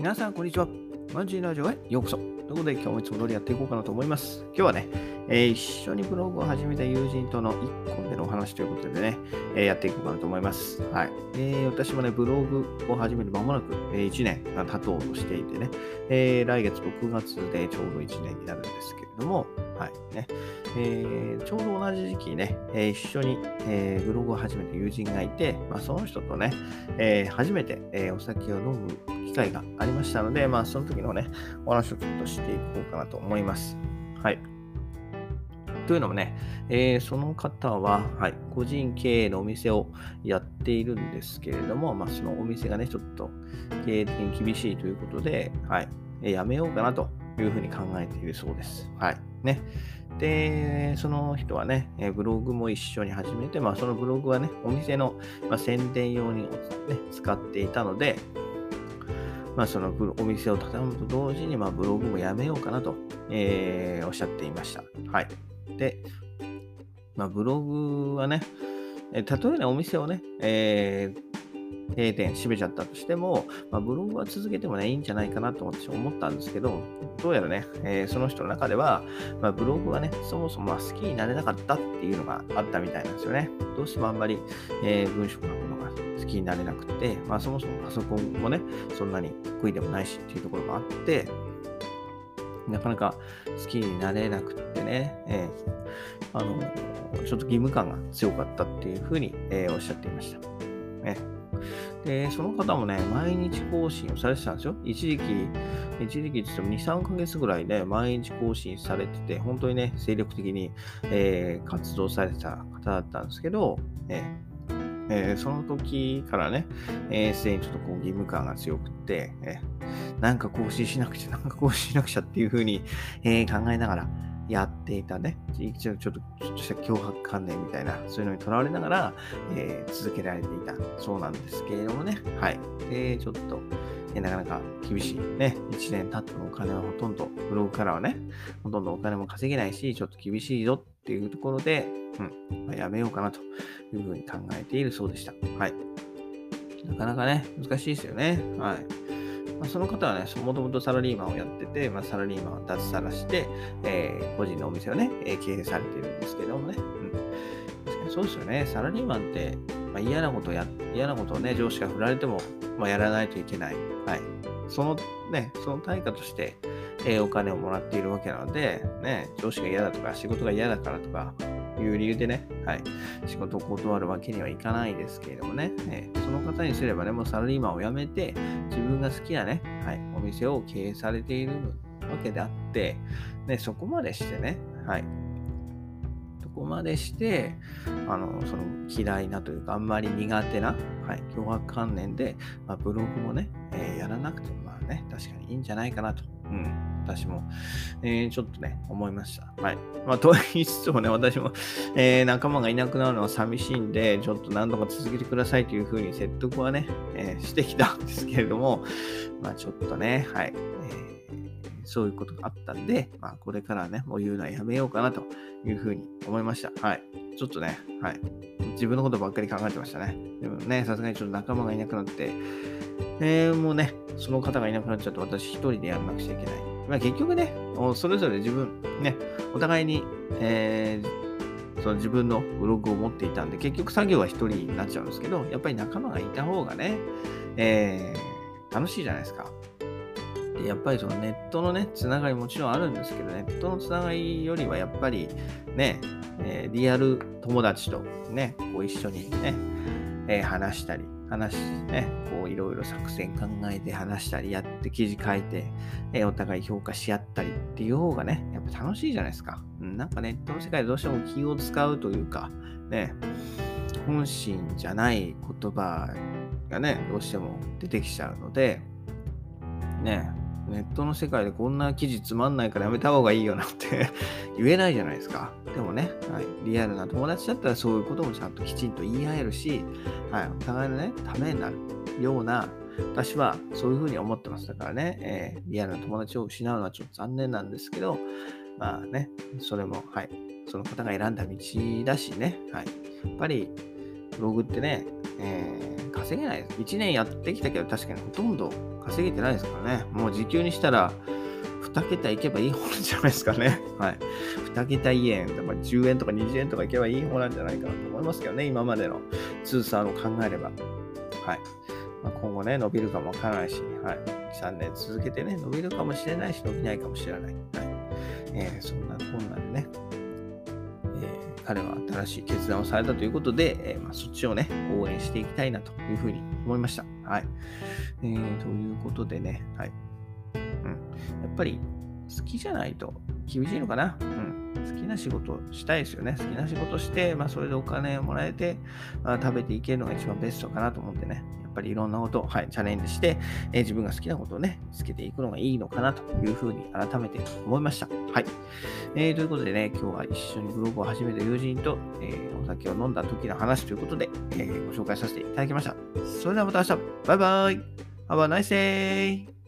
皆さん、こんにちは。マンジーラジオへようこそ。ということで、今日もいつも通りやっていこうかなと思います。今日はね、えー、一緒にブログを始めた友人との1個目のお話ということでね、えー、やっていこうかなと思います。はい。えー、私もね、ブログを始める間もなく、えー、1年が経とうとしていてね、えー、来月6月でちょうど1年になるんですけれども、はいねえー、ちょうど同じ時期ね、えー、一緒に、えー、ブログを始めた友人がいて、まあ、その人とね、え初めて、えお酒を飲む機会がありましたので、まあ、その時のね、お話をちょっとしていこうかなと思います。はい。というのもね、えー、その方は、はい、個人経営のお店をやっているんですけれども、まあ、そのお店がね、ちょっと経営的に厳しいということで、はい、えやめようかなというふうに考えているそうです。はい。ね。で、その人はね、ブログも一緒に始めて、まあ、そのブログはね、お店の、ま宣伝用に、ね、使っていたので、まあ、そのお店を畳むと同時に、まあ、ブログもやめようかなと、えー、おっしゃっていました。はい。で、まあ、ブログはね、たとえね、お店をね、えー閉店閉めちゃったとしても、まあ、ブログは続けてもね、いいんじゃないかなと私は思ったんですけど、どうやらね、えー、その人の中では、まあ、ブログはね、そもそも好きになれなかったっていうのがあったみたいなんですよね。どうしてもあんまり、えー、文章書くのが好きになれなくて、まあ、そもそもパソコンもね、そんなに得意でもないしっていうところもあって、なかなか好きになれなくってね、えー、あの、ちょっと義務感が強かったっていうふうに、えー、おっしゃっていました。ね、で、その方もね、毎日更新をされてたんですよ。一時期、一時期って言っても2、3ヶ月ぐらいで毎日更新されてて、本当にね、精力的に、えー、活動されてた方だったんですけど、えーえー、その時からね、えー、すでにちょっとこう義務感が強くって、えー、なんか更新しなくちゃ、なんか更新しなくちゃっていうふうに、えー、考えながら、やっていたね、ちょっとちょっとした脅迫観念みたいな、そういうのにとらわれながら、えー、続けられていたそうなんですけれどもね、はい。で、ちょっと、え、なかなか厳しい。ね、1年経ってもお金はほとんど、ブログからはね、ほとんどお金も稼げないし、ちょっと厳しいぞっていうところで、うん、まあ、やめようかなというふうに考えているそうでした。はい。なかなかね、難しいですよね。はい。ま、その方はね、もともとサラリーマンをやってて、まあ、サラリーマンを脱サラして、えー、個人のお店をね、えー、経営されているんですけどもね。うん。確かにそうですよね。サラリーマンって、まあ、嫌なことや、嫌なことをね、上司が振られても、まあ、やらないといけない。はい。そのね、その対価として、えー、お金をもらっているわけなので、ね、上司が嫌だとか、仕事が嫌だからとか、いう理由でね、はい、仕事を断るわけにはいかないですけれどもね、えー、その方にすればね、もうサラリーマンを辞めて、自分が好きなね、はい、お店を経営されているわけであって、ね、そこまでしてね、はい、そこまでして、あの、その嫌いなというか、あんまり苦手な、はい、脅迫観念で、まあ、ブログもね、えー、やらなくても、まあね、確かにいいんじゃないかなと。うん。私も、えー、ちょっとね、思いました。はい。まあ、と言 いつつもね、私も、えー、仲間がいなくなるのは寂しいんで、ちょっと何度か続けてくださいというふうに説得はね、えー、してきたんですけれども、まあ、ちょっとね、はい。えー、そういうことがあったんで、まあ、これからね、もう言うのはやめようかなというふうに思いました。はい。ちょっとね、はい。自分のことばっかり考えてましたね。でもね、さすがにちょっと仲間がいなくなって、えー、もうね、その方がいなくなっちゃうと私一人でやらなくちゃいけない。まあ、結局ね、それぞれ自分、ね、お互いに、えー、その自分のブログを持っていたんで、結局作業は一人になっちゃうんですけど、やっぱり仲間がいた方がね、えー、楽しいじゃないですか。でやっぱりそのネットのね、つながりもちろんあるんですけど、ネットのつながりよりはやっぱりね、えー、リアル友達とね、こう一緒にね、え、話したり、話ね、こういろいろ作戦考えて話したりやって記事書いて、えお互い評価し合ったりっていう方がね、やっぱ楽しいじゃないですか。うん、なんかネットの世界でどうしても気を使うというか、ね、本心じゃない言葉がね、どうしても出てきちゃうので、ね、ネットの世界でこんな記事つまんないからやめた方がいいよなって 言えないじゃないですか。でもね、はい、リアルな友達だったらそういうこともちゃんときちんと言い合えるし、はい、お互いのね、ためになるような、私はそういうふうに思ってます。だからね、えー、リアルな友達を失うのはちょっと残念なんですけど、まあね、それも、はい、その方が選んだ道だしね、はい、やっぱりブログってね、えー稼げないです。1年やってきたけど、確かにほとんど稼げてないですからね。もう時給にしたら、2桁いけばいい方なんじゃないですかね。はい。2桁円とか10円とか20円とかいけばいい方なんじゃないかなと思いますけどね。今までの通算を考えれば。はい。まあ、今後ね、伸びるかもわからないし、はい。3年続けてね、伸びるかもしれないし、伸びないかもしれない。はい。えー、そんなこんなんでね、彼は新しい決断をされたということで、えー、まあ、そっちをね、応援していきたいなというふうに思いました。はい。えー、ということでね、はい。うん。やっぱり好きじゃないと厳しいのかな？うん。好きな仕事したいですよね。好きな仕事して、まあ、それでお金をもらえて、まあ、食べていけるのが一番ベストかなと思ってね。やっぱりいろんなこと、はい、チャレンジして、えー、自分が好きなことをね、つけていくのがいいのかなというふうに改めて思いました。はい。えー、ということでね、今日は一緒にブログを始めた友人と、えー、お酒を飲んだ時の話ということで、えご紹介させていただきました。それではまた明日、バイバイ !Have a nice day!